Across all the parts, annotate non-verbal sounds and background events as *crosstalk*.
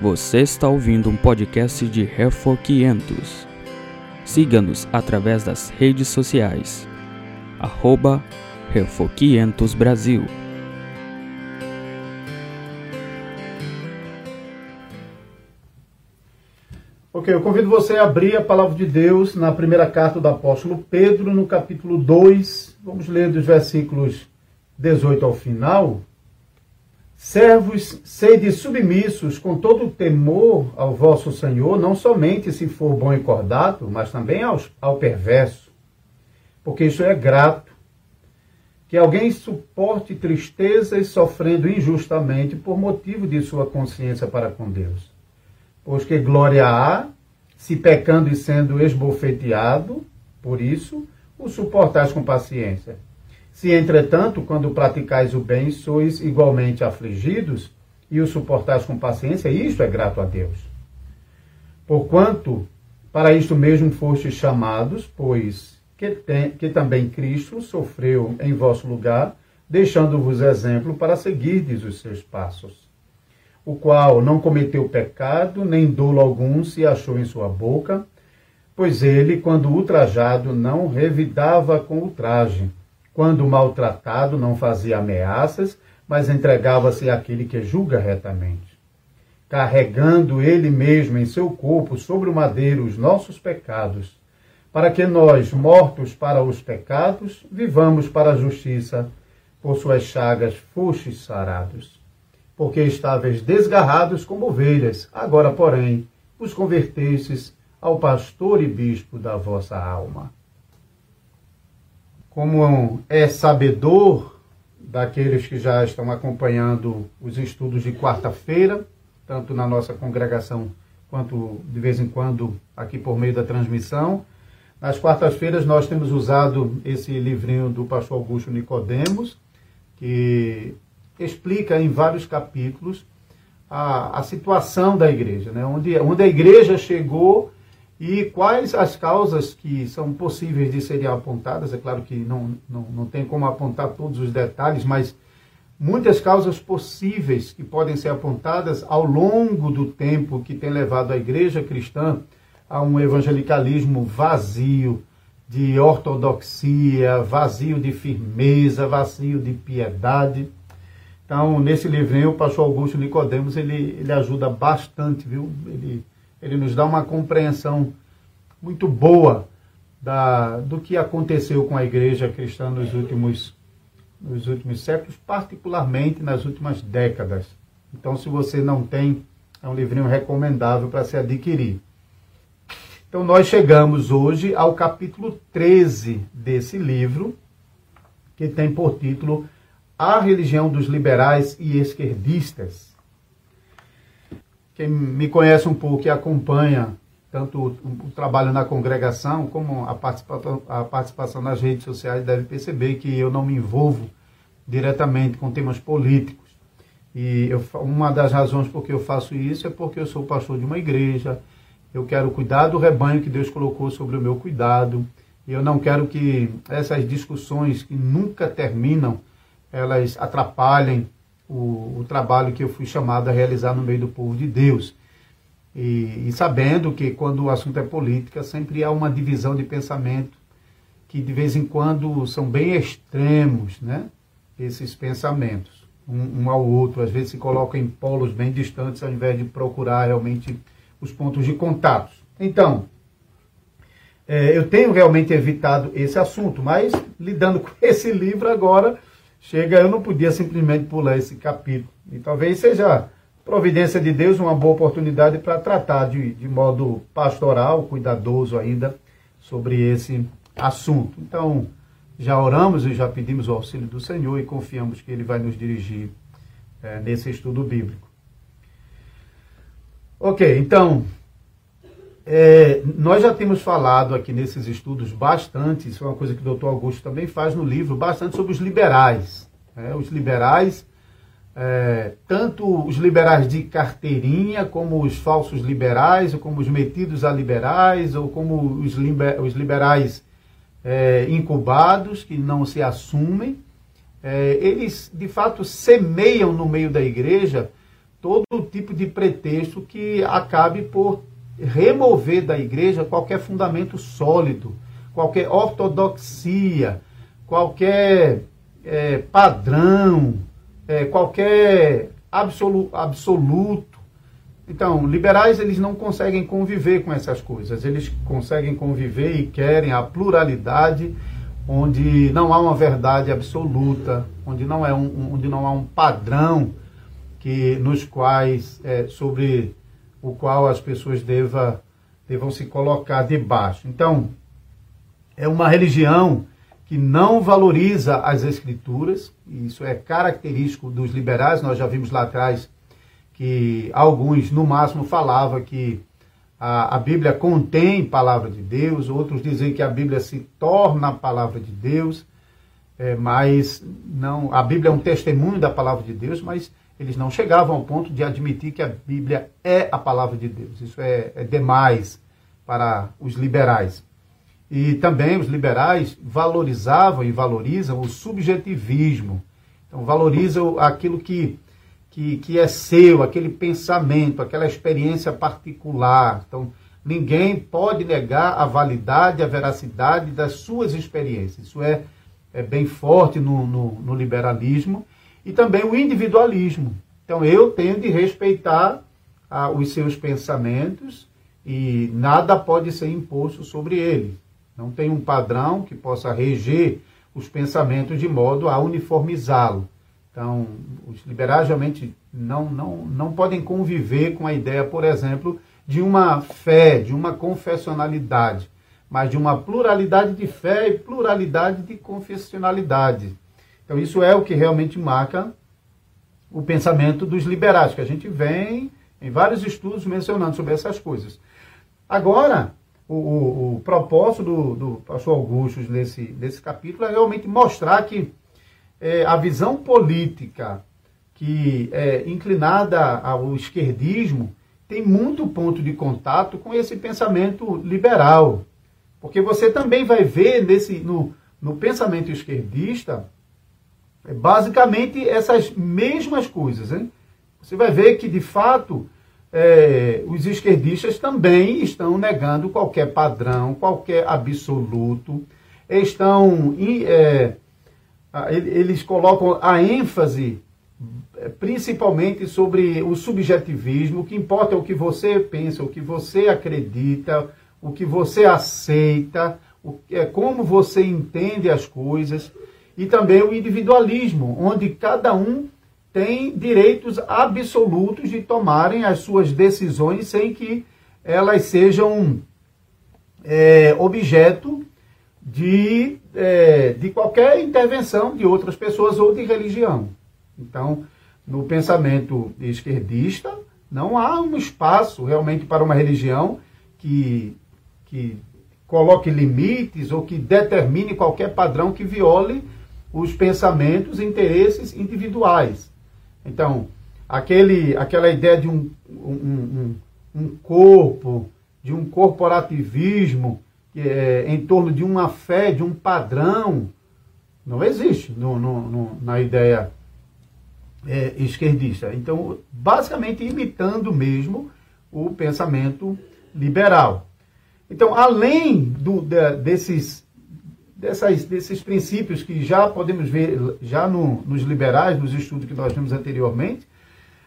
Você está ouvindo um podcast de Refor 500. Siga-nos através das redes sociais. Arroba Refor 500 Brasil. Ok, eu convido você a abrir a palavra de Deus na primeira carta do apóstolo Pedro, no capítulo 2. Vamos ler dos versículos 18 ao final. Servos, sede submissos com todo o temor ao vosso Senhor, não somente se for bom e cordato, mas também aos, ao perverso. Porque isso é grato. Que alguém suporte tristezas sofrendo injustamente por motivo de sua consciência para com Deus. Pois que glória há, se pecando e sendo esbofeteado, por isso o suportais com paciência. Se, entretanto, quando praticais o bem, sois igualmente afligidos e o suportais com paciência, isto é grato a Deus. Porquanto, para isto mesmo fostes chamados, pois que, tem, que também Cristo sofreu em vosso lugar, deixando-vos exemplo para seguirdes os seus passos. O qual não cometeu pecado, nem dolo algum se achou em sua boca, pois ele, quando ultrajado, não revidava com ultraje quando maltratado, não fazia ameaças, mas entregava-se àquele que julga retamente. Carregando ele mesmo em seu corpo sobre o madeiro os nossos pecados, para que nós, mortos para os pecados, vivamos para a justiça, por suas chagas fostes sarados. Porque estáveis desgarrados como ovelhas, agora, porém, os convertestes ao pastor e bispo da vossa alma como é sabedor daqueles que já estão acompanhando os estudos de quarta-feira, tanto na nossa congregação quanto de vez em quando aqui por meio da transmissão. Nas quartas-feiras nós temos usado esse livrinho do pastor Augusto Nicodemos, que explica em vários capítulos a, a situação da igreja, né? onde, onde a igreja chegou e quais as causas que são possíveis de serem apontadas? É claro que não, não, não tem como apontar todos os detalhes, mas muitas causas possíveis que podem ser apontadas ao longo do tempo que tem levado a igreja cristã a um evangelicalismo vazio de ortodoxia, vazio de firmeza, vazio de piedade. Então, nesse livrinho, o pastor Augusto Nicodemos, ele, ele ajuda bastante, viu? Ele ele nos dá uma compreensão muito boa da, do que aconteceu com a igreja cristã nos últimos, nos últimos séculos, particularmente nas últimas décadas. Então, se você não tem, é um livrinho recomendável para se adquirir. Então, nós chegamos hoje ao capítulo 13 desse livro, que tem por título A Religião dos Liberais e Esquerdistas. Quem me conhece um pouco e acompanha tanto o, trabalho na congregação como a participação, a participação nas redes sociais deve perceber que eu não me envolvo diretamente com temas políticos. E eu, uma das razões por que eu faço isso é porque eu sou pastor de uma igreja, eu quero cuidar do rebanho que Deus colocou sobre o meu cuidado, e eu não quero que essas discussões que nunca terminam, elas atrapalhem o, o, trabalho que eu fui chamado a realizar no meio do povo de Deus. E, e, sabendo que quando o assunto é política, sempre há uma divisão de pensamento que de vez em quando são bem extremos, né? Esses pensamentos, um, um ao outro, às vezes se colocam em polos bem distantes ao invés de procurar realmente os pontos de contato. Então, é, eu tenho realmente evitado esse assunto, mas lidando *laughs* com esse livro agora, chega, eu não podia simplesmente pular esse capítulo. E talvez seja providência de Deus uma boa oportunidade para tratar de, de modo pastoral, cuidadoso ainda, sobre esse assunto. Então, já oramos e já pedimos o auxílio do Senhor e confiamos que Ele vai nos dirigir é, nesse estudo bíblico. Ok, então, é, nós já temos falado aqui nesses estudos bastante, isso é uma coisa que o doutor Augusto também faz no livro, bastante sobre os liberais. Né? Os liberais, é, tanto os liberais de carteirinha, como os falsos liberais, ou como os metidos a liberais, ou como os, liber, os liberais é, incubados, que não se assumem. É, eles, de fato, semeiam no meio da igreja todo tipo de pretexto que acabe por remover da igreja qualquer fundamento sólido, qualquer ortodoxia, qualquer é, padrão, é, qualquer absolu, absoluto. Então, liberais eles não conseguem conviver com essas coisas. Eles conseguem conviver e querem a pluralidade, onde não há uma verdade absoluta, onde não, é um, onde não há um padrão que nos quais é, sobre o qual as pessoas deva, devam se colocar debaixo. Então, é uma religião que não valoriza as escrituras, isso é característico dos liberais, nós já vimos lá atrás que alguns, no máximo, falavam que a, a Bíblia contém palavra de Deus, outros dizem que a Bíblia se torna a palavra de Deus, é, mas não, a Bíblia é um testemunho da palavra de Deus, mas eles não chegavam ao ponto de admitir que a Bíblia é a palavra de Deus. Isso é, é demais para os liberais. E também os liberais valorizavam e valorizam o subjetivismo. Então, valorizam aquilo que, que, que é seu, aquele pensamento, aquela experiência particular. Então, ninguém pode negar a validade, a veracidade das suas experiências. Isso é, é bem forte no, no, no liberalismo e também o individualismo. Então eu tenho de respeitar ah, os seus pensamentos e nada pode ser imposto sobre ele. Não tem um padrão que possa reger os pensamentos de modo a uniformizá-lo. Então, os liberais realmente não, não, não podem conviver com a ideia, por exemplo, de uma fé, de uma confessionalidade, mas de uma pluralidade de fé e pluralidade de confessionalidade. Então, isso é o que realmente marca o pensamento dos liberais, que a gente vem em vários estudos mencionando sobre essas coisas. Agora, o, o, o propósito do, do pastor Augusto nesse, nesse capítulo é realmente mostrar que é, a visão política que é inclinada ao esquerdismo tem muito ponto de contato com esse pensamento liberal. Porque você também vai ver nesse, no, no pensamento esquerdista basicamente essas mesmas coisas. Hein? Você vai ver que, de fato, é, os esquerdistas também estão negando qualquer padrão, qualquer absoluto, estão. É, eles colocam a ênfase é, principalmente sobre o subjetivismo, o que importa é o que você pensa, o que você acredita, o que você aceita, o, é, como você entende as coisas e também o individualismo, onde cada um tem direitos absolutos de tomarem as suas decisões sem que elas sejam é, objeto de, é, de qualquer intervenção de outras pessoas ou de religião. Então, no pensamento esquerdista, não há um espaço realmente para uma religião que, que coloque limites ou que determine qualquer padrão que viole os pensamentos e interesses individuais. Então, aquele, aquela ideia de um, um, um, um corpo, de um corporativismo é, em torno de uma fé, de um padrão, não existe no, no, no, na ideia é, esquerdista. Então, basicamente imitando mesmo o pensamento liberal. Então, além do, de, desses dessas, desses princípios que já podemos ver já no, nos liberais, nos estudos que nós vimos anteriormente,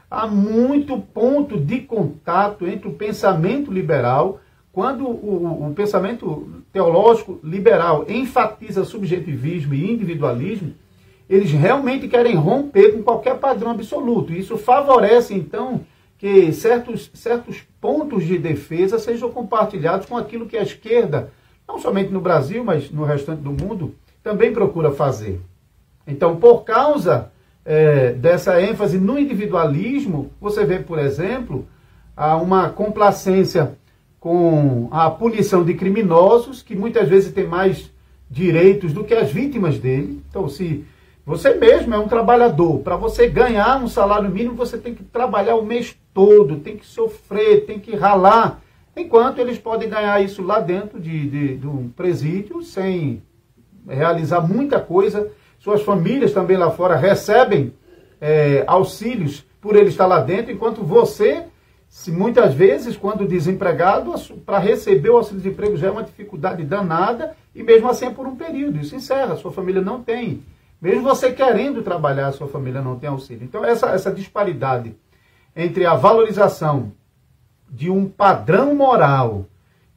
há muito ponto de contato entre o pensamento liberal, quando o, o pensamento teológico liberal enfatiza subjetivismo e individualismo, eles realmente querem romper com qualquer padrão absoluto. Isso favorece, então, que certos, certos pontos de defesa sejam compartilhados com aquilo que a esquerda não somente no Brasil, mas no restante do mundo, também procura fazer. Então, por causa é, dessa ênfase no individualismo, você vê, por exemplo, uma complacência com a punição de criminosos, que muitas vezes têm mais direitos do que as vítimas dele. Então, se você mesmo é um trabalhador, para você ganhar um salário mínimo, você tem que trabalhar o mês todo, tem que sofrer, tem que ralar Enquanto eles podem ganhar isso lá dentro de, de, de um presídio, sem realizar muita coisa. Suas famílias também lá fora recebem é, auxílios por ele estar lá dentro, enquanto você, se muitas vezes, quando desempregado, para receber o auxílio de emprego já é uma dificuldade danada, e mesmo assim é por um período. Isso encerra, sua família não tem. Mesmo você querendo trabalhar, sua família não tem auxílio. Então, essa, essa disparidade entre a valorização de um padrão moral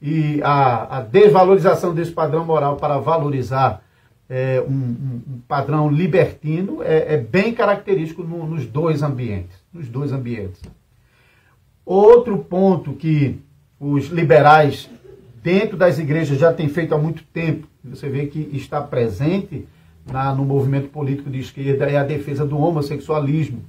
e a, a desvalorização desse padrão moral para valorizar é, um, um, um, padrão libertino é, é bem característico no, nos dois ambientes. Nos dois ambientes. Outro ponto que os liberais dentro das igrejas já têm feito há muito tempo, você vê que está presente na, no movimento político de esquerda, é a defesa do homossexualismo.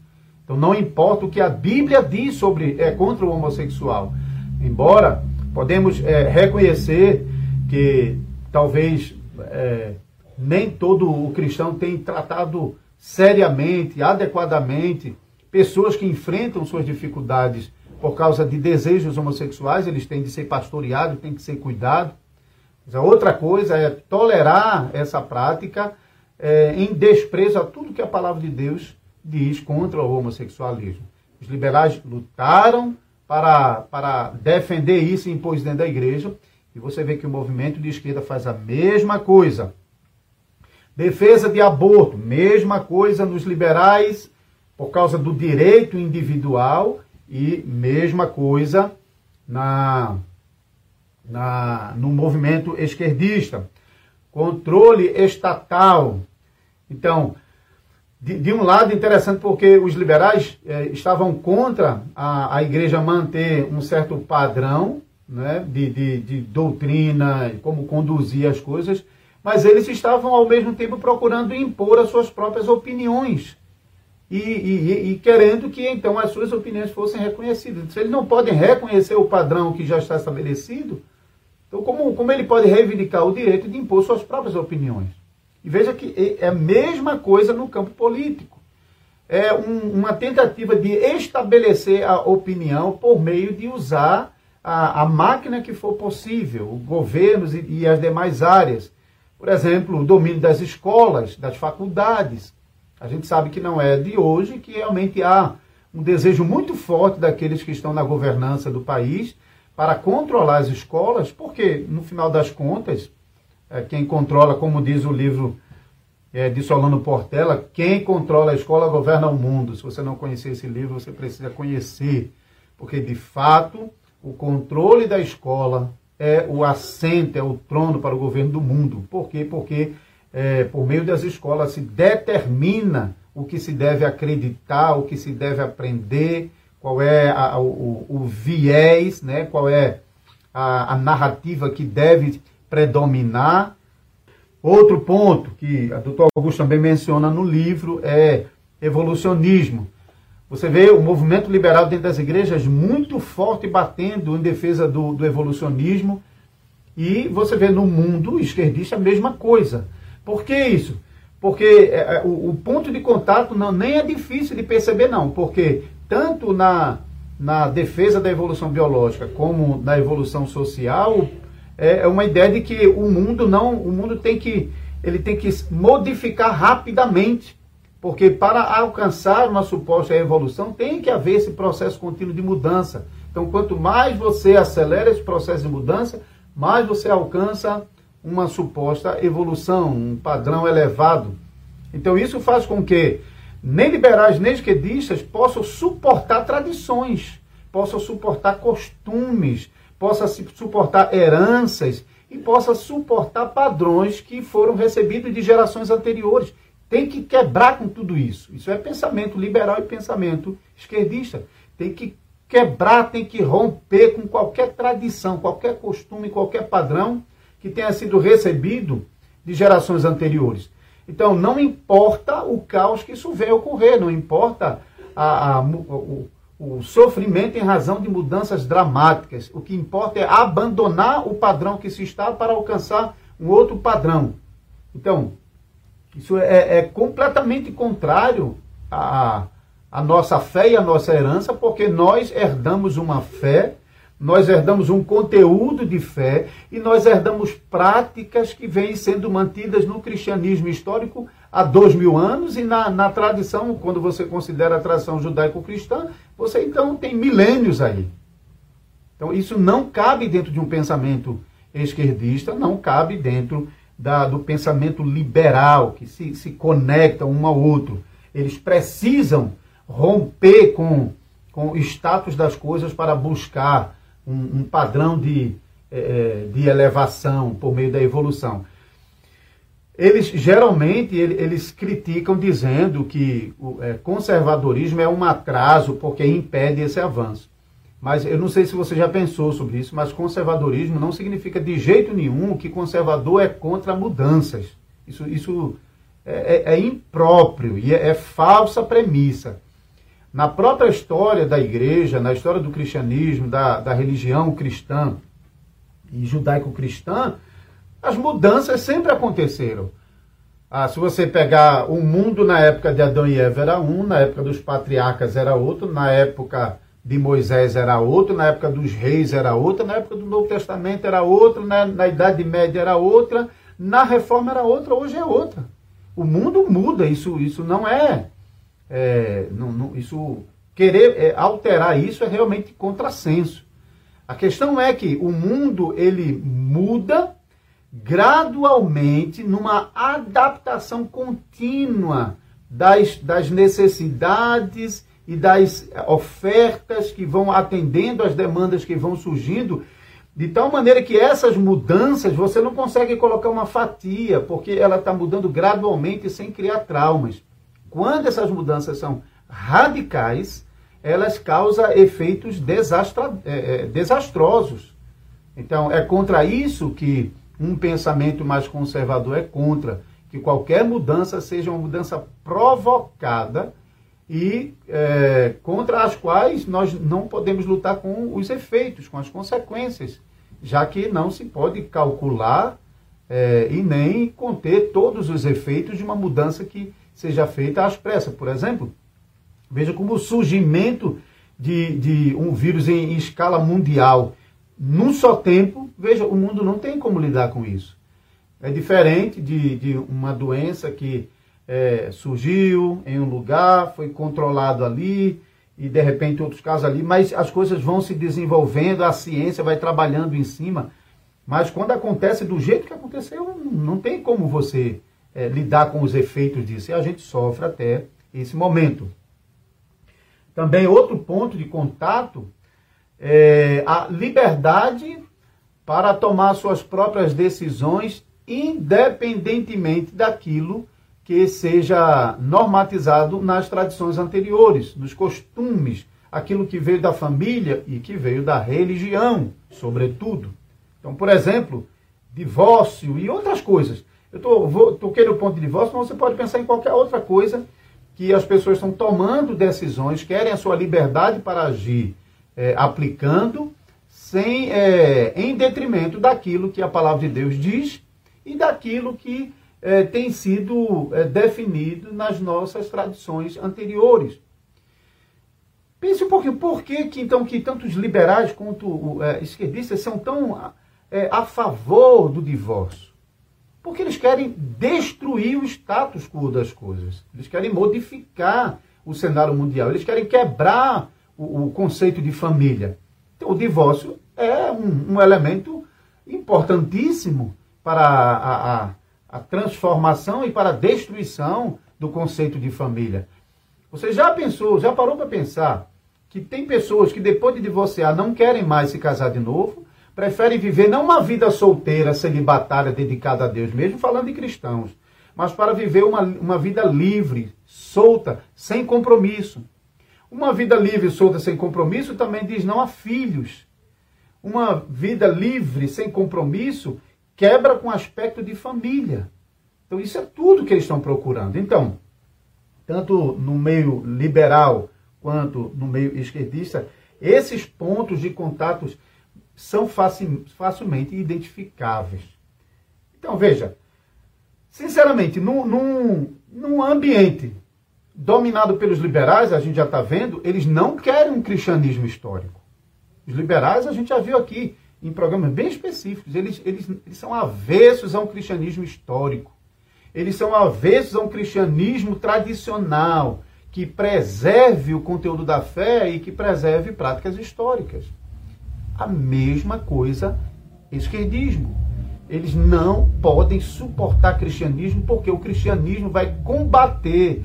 Então não importa o que a Bíblia diz sobre é contra o homossexual. Embora podemos é, reconhecer que talvez é, nem todo o cristão tem tratado seriamente, adequadamente, pessoas que enfrentam suas dificuldades por causa de desejos homossexuais, eles têm de ser pastoreados, têm que ser cuidados. A outra coisa é tolerar essa prática é, em desprezo a tudo que a palavra de Deus diz contra o homossexualismo. Os liberais lutaram para, para defender isso e isso dentro da igreja, e você vê que o movimento de esquerda faz a mesma coisa. Defesa de aborto, mesma coisa nos liberais, por causa do direito individual, e mesma coisa na, na, no movimento esquerdista. Controle estatal. Então, de, de um lado, interessante porque os liberais eh, estavam contra a, a igreja manter um certo padrão né, de, de, de doutrina, como conduzir as coisas, mas eles estavam ao mesmo tempo procurando impor as suas próprias opiniões e, e, e, querendo que então as suas opiniões fossem reconhecidas. Se eles não podem reconhecer o padrão que já está estabelecido, então como, como ele pode reivindicar o direito de impor suas próprias opiniões? E veja que é a mesma coisa no campo político. É um, uma tentativa de estabelecer a opinião por meio de usar a, a máquina que for possível, governos e, e as demais áreas. Por exemplo, o domínio das escolas, das faculdades. A gente sabe que não é de hoje, que realmente há um desejo muito forte daqueles que estão na governança do país para controlar as escolas, porque, no final das contas, é, quem controla, como diz o livro é, de Solano Portela, quem controla a escola governa o mundo. Se você não conhecer esse livro, você precisa conhecer, porque, de fato, o controle da escola é o assento, é o trono para o governo do mundo. Por quê? Porque é, por meio das escolas se determina o que se deve acreditar, o que se deve aprender, qual é a, o, o, viés, né? qual é a, a narrativa que deve predominar. Outro ponto que a doutor Augusto também menciona no livro é evolucionismo. Você vê o movimento liberal dentro das igrejas muito forte batendo em defesa do, do evolucionismo. E você vê no mundo esquerdista a mesma coisa. Por que isso? Porque é, é, o, o, ponto de contato não, nem é difícil de perceber, não. Porque tanto na, na defesa da evolução biológica como na evolução social, é, é uma ideia de que o mundo não. O mundo tem que. Ele tem que modificar rapidamente porque para alcançar uma suposta evolução, tem que haver esse processo contínuo de mudança. Então, quanto mais você acelera esse processo de mudança, mais você alcança uma suposta evolução, um padrão elevado. Então, isso faz com que nem liberais nem esquerdistas possam suportar tradições, possam suportar costumes, possam suportar heranças e possam suportar padrões que foram recebidos de gerações anteriores. Tem que quebrar com tudo isso. Isso é pensamento liberal e pensamento esquerdista. Tem que quebrar, tem que romper com qualquer tradição, qualquer costume, qualquer padrão que tenha sido recebido de gerações anteriores. Então, não importa o caos que isso venha ocorrer, não importa a, a, o, o sofrimento em razão de mudanças dramáticas. O que importa é abandonar o padrão que se está para alcançar um outro padrão. Então, isso é, é completamente contrário à, à nossa fé e à nossa herança, porque nós herdamos uma fé, nós herdamos um conteúdo de fé e nós herdamos práticas que vêm sendo mantidas no cristianismo histórico há dois mil anos, e na, na tradição, quando você considera a tradição judaico-cristã, você então tem milênios aí. Então isso não cabe dentro de um pensamento esquerdista, não cabe dentro da, do pensamento liberal, que se, se conecta um ao outro. Eles precisam romper com, com o status das coisas para buscar um, um padrão de, é, de elevação por meio da evolução. Eles geralmente eles criticam dizendo que o é, conservadorismo é um atraso porque impede esse avanço. Mas eu não sei se você já pensou sobre isso, mas conservadorismo não significa de jeito nenhum que conservador é contra mudanças. Isso, isso é, é, é impróprio e é, é falsa premissa. Na própria história da igreja, na história do cristianismo, da, da religião cristã e judaico-cristã, as mudanças sempre aconteceram. Ah, se você pegar o mundo na época de Adão e Eva era um, na época dos patriarcas era outro, na época de Moisés era outro, na época dos reis era outra, na época do Novo Testamento era outra, na, na Idade Média era outra, na Reforma era outra, hoje é outra. O mundo muda, isso, isso não é, é não, não, isso querer é, alterar isso é realmente contrassenso. A questão é que o mundo ele muda gradualmente numa adaptação contínua das, das necessidades e das ofertas que vão atendendo às demandas que vão surgindo, de tal maneira que essas mudanças você não consegue colocar uma fatia, porque ela está mudando gradualmente sem criar traumas. Quando essas mudanças são radicais, elas causam efeitos desastra, é, é, desastrosos. Então, é contra isso que um pensamento mais conservador é contra, que qualquer mudança seja uma mudança provocada e é, contra as quais nós não podemos lutar com os efeitos, com as consequências, já que não se pode calcular é, e nem conter todos os efeitos de uma mudança que seja feita às pressas. Por exemplo, veja como o surgimento de, de um vírus em, em escala mundial num só tempo, veja, o mundo não tem como lidar com isso. É diferente de, de uma doença que é, surgiu em um lugar, foi controlado ali, e de repente outros casos ali, mas as coisas vão se desenvolvendo, a ciência vai trabalhando em cima. Mas quando acontece do jeito que aconteceu, não tem como você é, lidar com os efeitos disso. E a gente sofre até esse momento. Também outro ponto de contato é a liberdade para tomar suas próprias decisões, independentemente daquilo que seja normatizado nas tradições anteriores, nos costumes, aquilo que veio da família e que veio da religião, sobretudo. Então, por exemplo, divórcio e outras coisas. Eu tô, toquei no ponto de divórcio, mas você pode pensar em qualquer outra coisa que as pessoas estão tomando decisões, querem a sua liberdade para agir, é, aplicando, sem, é, em detrimento daquilo que a palavra de Deus diz e daquilo que é, tem sido é, definido nas nossas tradições anteriores. Pense um pouquinho, por que, que então que tantos liberais quanto é, esquerdistas são tão é, a favor do divórcio? Porque eles querem destruir o status quo das coisas. Eles querem modificar o cenário mundial. Eles querem quebrar o, o conceito de família. Então, o divórcio é um, um elemento importantíssimo para a, a, a transformação e para a destruição do conceito de família. Você já pensou, já parou para pensar que tem pessoas que depois de divorciar não querem mais se casar de novo, preferem viver não uma vida solteira, celibatária, dedicada a Deus, mesmo falando de cristãos, mas para viver uma, uma vida livre, solta, sem compromisso. Uma vida livre, solta, sem compromisso também diz não a filhos. Uma vida livre, sem compromisso, quebra com o aspecto de família. Então, isso é tudo que eles estão procurando. Então, tanto no meio liberal quanto no meio esquerdista, esses pontos de contatos são facilmente identificáveis. Então, veja, sinceramente, num, num, num ambiente dominado pelos liberais, a gente já está vendo, eles não querem um cristianismo histórico. Os liberais, a gente já viu aqui, em programas bem específicos. Eles, eles, eles são avessos a um cristianismo histórico. eles são avessos a um cristianismo tradicional, que preserve o conteúdo da fé e que preserve práticas históricas. A mesma coisa esquerdismo. Eles não podem suportar cristianismo porque o cristianismo vai combater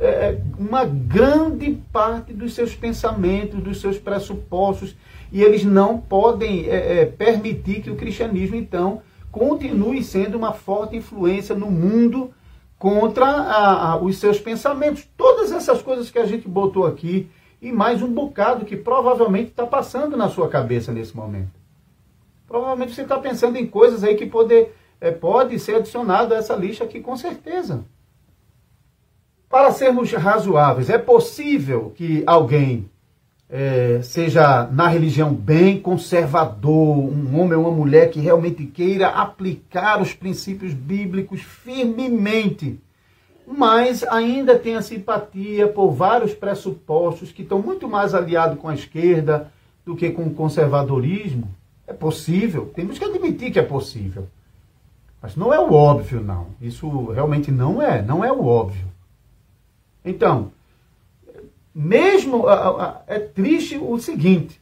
é, uma grande parte dos seus pensamentos, dos seus pressupostos, e eles não podem é, é, permitir que o cristianismo, então, continue sendo uma forte influência no mundo contra a, a, os seus pensamentos. Todas essas coisas que a gente botou aqui e mais um bocado que provavelmente está passando na sua cabeça nesse momento. Provavelmente você está pensando em coisas aí que poder, é, pode ser adicionado a essa lista aqui com certeza. Para sermos razoáveis, é possível que alguém é, seja na religião bem conservador, um homem ou uma mulher que realmente queira aplicar os princípios bíblicos firmemente, mas ainda tenha simpatia por vários pressupostos que estão muito mais aliados com a esquerda do que com o conservadorismo. É possível, temos que admitir que é possível. Mas não é o óbvio, não. Isso realmente não é, não é o óbvio. Então, mesmo é triste o seguinte,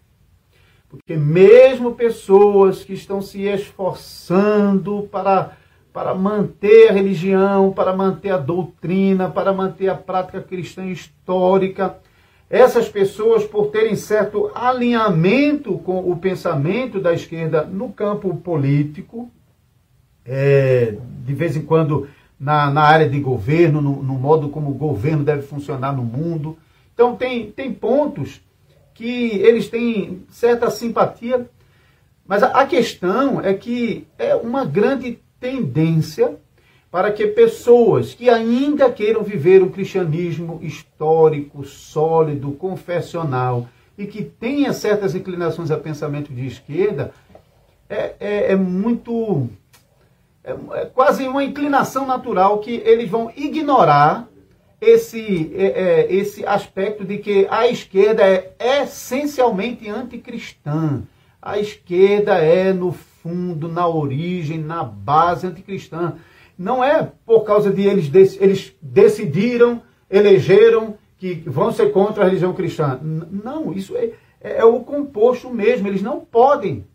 porque mesmo pessoas que estão se esforçando para para manter a religião, para manter a doutrina, para manter a prática cristã histórica, essas pessoas, por terem certo alinhamento com o pensamento da esquerda no campo político, é, de vez em quando na, na área de governo, no, no modo como o governo deve funcionar no mundo, então, tem, tem pontos que eles têm certa simpatia, mas a, a questão é que é uma grande tendência para que pessoas que ainda queiram viver um cristianismo histórico, sólido, confessional e que tenha certas inclinações a pensamento de esquerda, é, é, é muito. É, é, quase uma inclinação natural que eles vão ignorar esse, é, é, esse aspecto de que a esquerda é essencialmente anticristã. A esquerda é, no fundo, na origem, na base anticristã. Não é por causa de eles, eles decidiram, elegeram que vão ser contra a religião cristã. Não, isso é, é, é o composto mesmo. Eles não podem,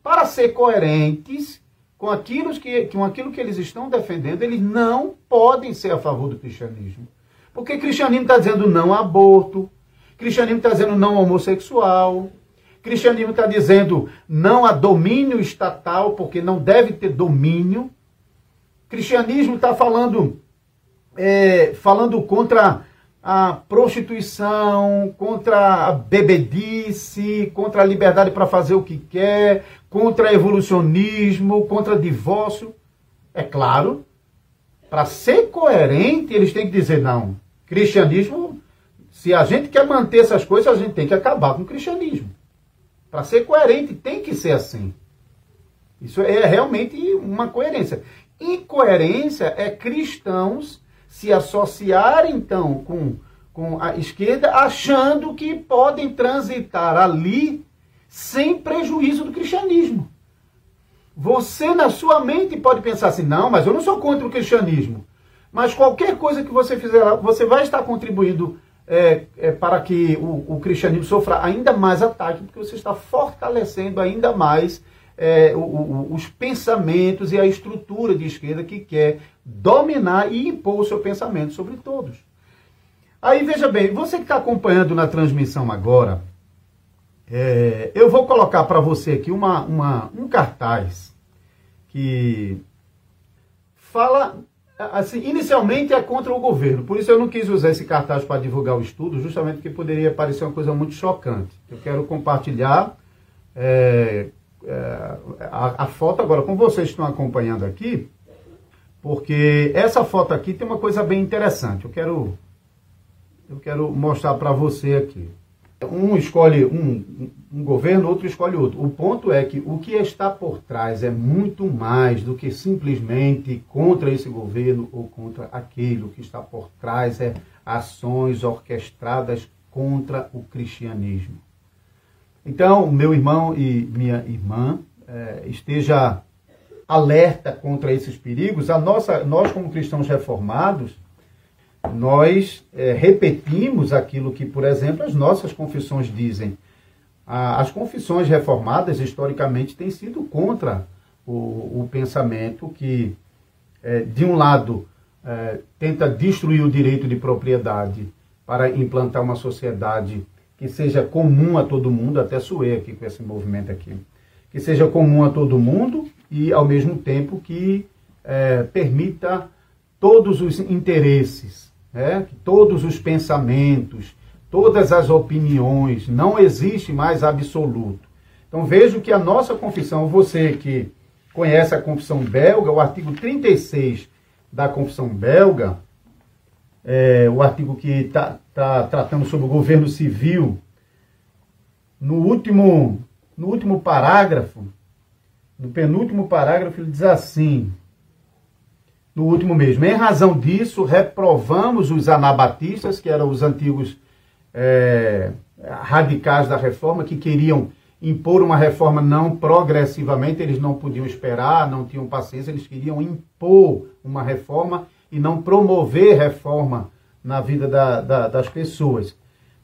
para ser coerentes com aquilo que, com aquilo que eles estão defendendo, eles não podem ser a favor do cristianismo. Porque cristianismo está dizendo não a aborto, cristianismo está dizendo não homossexual, cristianismo está dizendo não a domínio estatal, porque não deve ter domínio. Cristianismo está falando, é, falando contra a prostituição, contra a bebedice, contra a liberdade para fazer o que quer, contra evolucionismo, contra divórcio. É claro para ser coerente, eles têm que dizer, não, cristianismo, se a gente quer manter essas coisas, a gente tem que acabar com o cristianismo. Para ser coerente, tem que ser assim. Isso é realmente uma coerência. Incoerência é cristãos se associarem, então, com, com a esquerda, achando que podem transitar ali sem prejuízo do cristianismo. Você, na sua mente, pode pensar assim: não, mas eu não sou contra o cristianismo. Mas qualquer coisa que você fizer, você vai estar contribuindo é, é, para que o, o, cristianismo sofra ainda mais ataque, porque você está fortalecendo ainda mais é, o, o, os pensamentos e a estrutura de esquerda que quer dominar e impor o seu pensamento sobre todos. Aí veja bem, você que está acompanhando na transmissão agora, é, eu vou colocar para você aqui uma, uma, um cartaz que fala, assim, inicialmente é contra o governo. Por isso eu não quis usar esse cartaz para divulgar o estudo, justamente porque poderia parecer uma coisa muito chocante. Eu quero compartilhar é, é, a, a foto agora com vocês estão acompanhando aqui, porque essa foto aqui tem uma coisa bem interessante. Eu quero, eu quero mostrar para você aqui. Um escolhe um, um governo, outro escolhe outro. O ponto é que o que está por trás é muito mais do que simplesmente contra esse governo ou contra aquele. O que está por trás é ações orquestradas contra o cristianismo. Então, meu irmão e minha irmã, é, esteja alerta contra esses perigos, a nossa, nós como cristãos reformados, nós é, repetimos aquilo que, por exemplo, as nossas confissões dizem. as confissões reformadas, historicamente, têm sido contra o, o pensamento que, é, de um lado, tenta destruir o direito de propriedade para implantar uma sociedade que seja comum a todo mundo, até suei aqui com esse movimento aqui, que seja comum a todo mundo e, ao mesmo tempo, que é, permita todos os interesses, né? todos os pensamentos, todas as opiniões, não existe mais absoluto. Então vejo que a nossa confissão, você que conhece a confissão belga, o artigo 36 da confissão belga, é, o artigo que está tá tratando sobre o governo civil, no último, no último parágrafo, no penúltimo parágrafo, ele diz assim: no último mesmo, em razão disso, reprovamos os anabatistas, que eram os antigos é, radicais da reforma, que queriam impor uma reforma não progressivamente, eles não podiam esperar, não tinham paciência, eles queriam impor uma reforma e não promover reforma na vida da, da, das pessoas.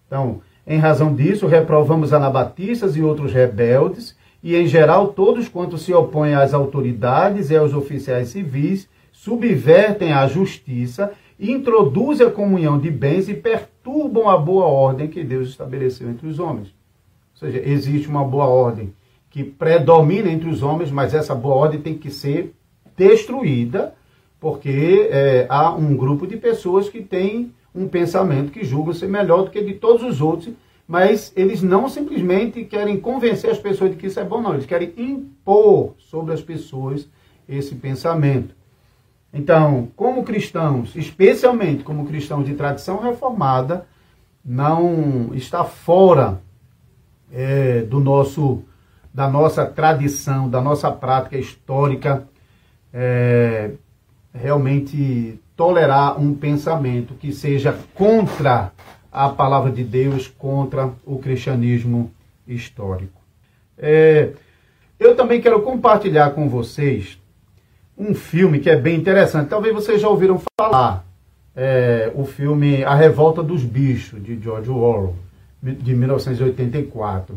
Então, em razão disso, reprovamos anabatistas e outros rebeldes, e em geral todos quantos se opõem às autoridades e aos oficiais civis, subvertem a justiça, introduzem a comunhão de bens e perturbam a boa ordem que Deus estabeleceu entre os homens. Ou seja, existe uma boa ordem que predomina entre os homens, mas essa boa ordem tem que ser destruída porque é, há um grupo de pessoas que tem um pensamento que julga ser melhor do que de todos os outros, mas eles não simplesmente querem convencer as pessoas de que isso é bom, não, eles querem impor sobre as pessoas esse pensamento. Então, como cristãos, especialmente como cristãos de tradição reformada, não está fora é, do nosso da nossa tradição, da nossa prática histórica é, realmente tolerar um pensamento que seja contra a palavra de Deus, contra o cristianismo histórico. É, eu também quero compartilhar com vocês um filme que é bem interessante. Talvez vocês já ouviram falar. É, o filme A Revolta dos Bichos, de George Orwell, de 1984.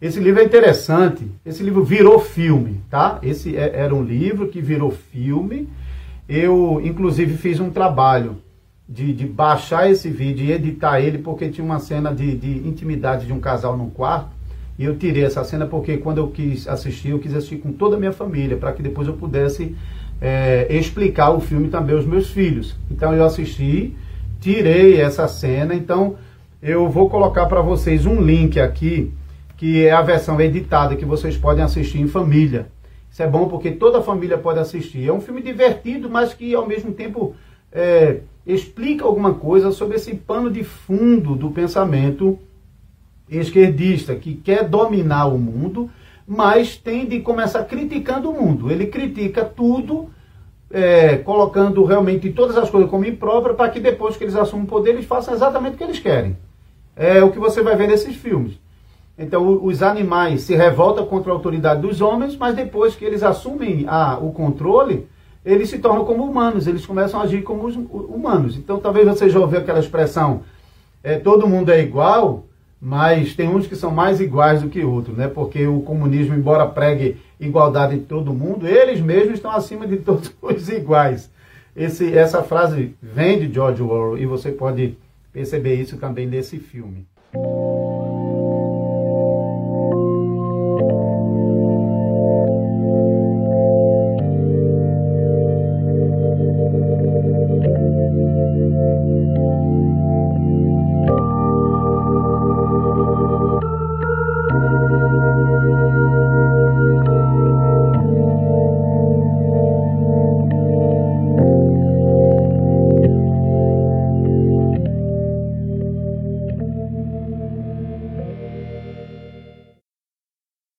Esse livro é interessante. Esse livro virou filme, tá? Esse é, era um livro que virou filme eu, inclusive, fiz um trabalho de, de baixar esse vídeo e editar ele, porque tinha uma cena de, de intimidade de um casal num quarto. E eu tirei essa cena porque quando eu quis assistir, eu quis assistir com toda a minha família, para que depois eu pudesse é, explicar o filme também aos meus filhos. Então eu assisti, tirei essa cena, então eu vou colocar para vocês um link aqui, que é a versão editada, que vocês podem assistir em família. Isso é bom porque toda a família pode assistir. É um filme divertido, mas que ao mesmo tempo é, explica alguma coisa sobre esse pano de fundo do pensamento esquerdista, que quer dominar o mundo, mas tem de começar criticando o mundo. Ele critica tudo, é, colocando realmente todas as coisas como imprópria, para que depois que eles assumam o poder, eles façam exatamente o que eles querem. É o que você vai ver nesses filmes. Então, os animais se revoltam contra a autoridade dos homens, mas depois que eles assumem a, o controle, eles se tornam como humanos, eles começam a agir como os humanos. Então, talvez você já ouviu aquela expressão: é, todo mundo é igual, mas tem uns que são mais iguais do que outros, né? Porque o comunismo, embora pregue igualdade em todo mundo, eles mesmos estão acima de *laughs* todos os iguais. Esse, essa frase vem de George Orwell e você pode perceber isso também nesse filme.